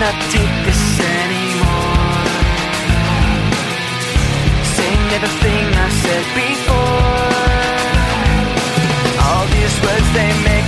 cannot take this anymore. Saying everything I said before. All these words they make.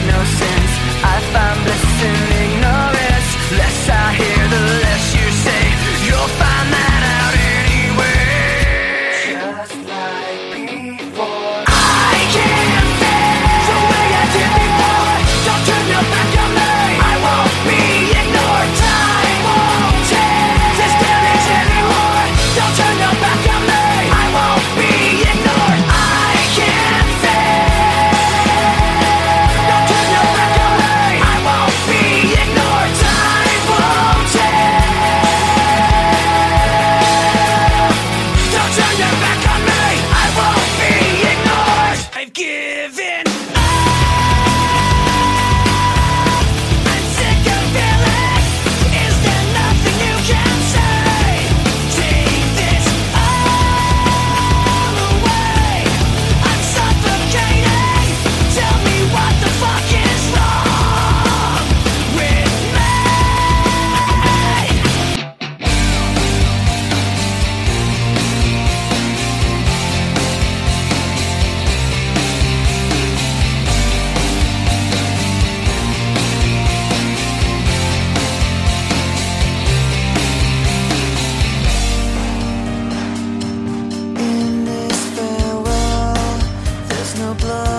blood.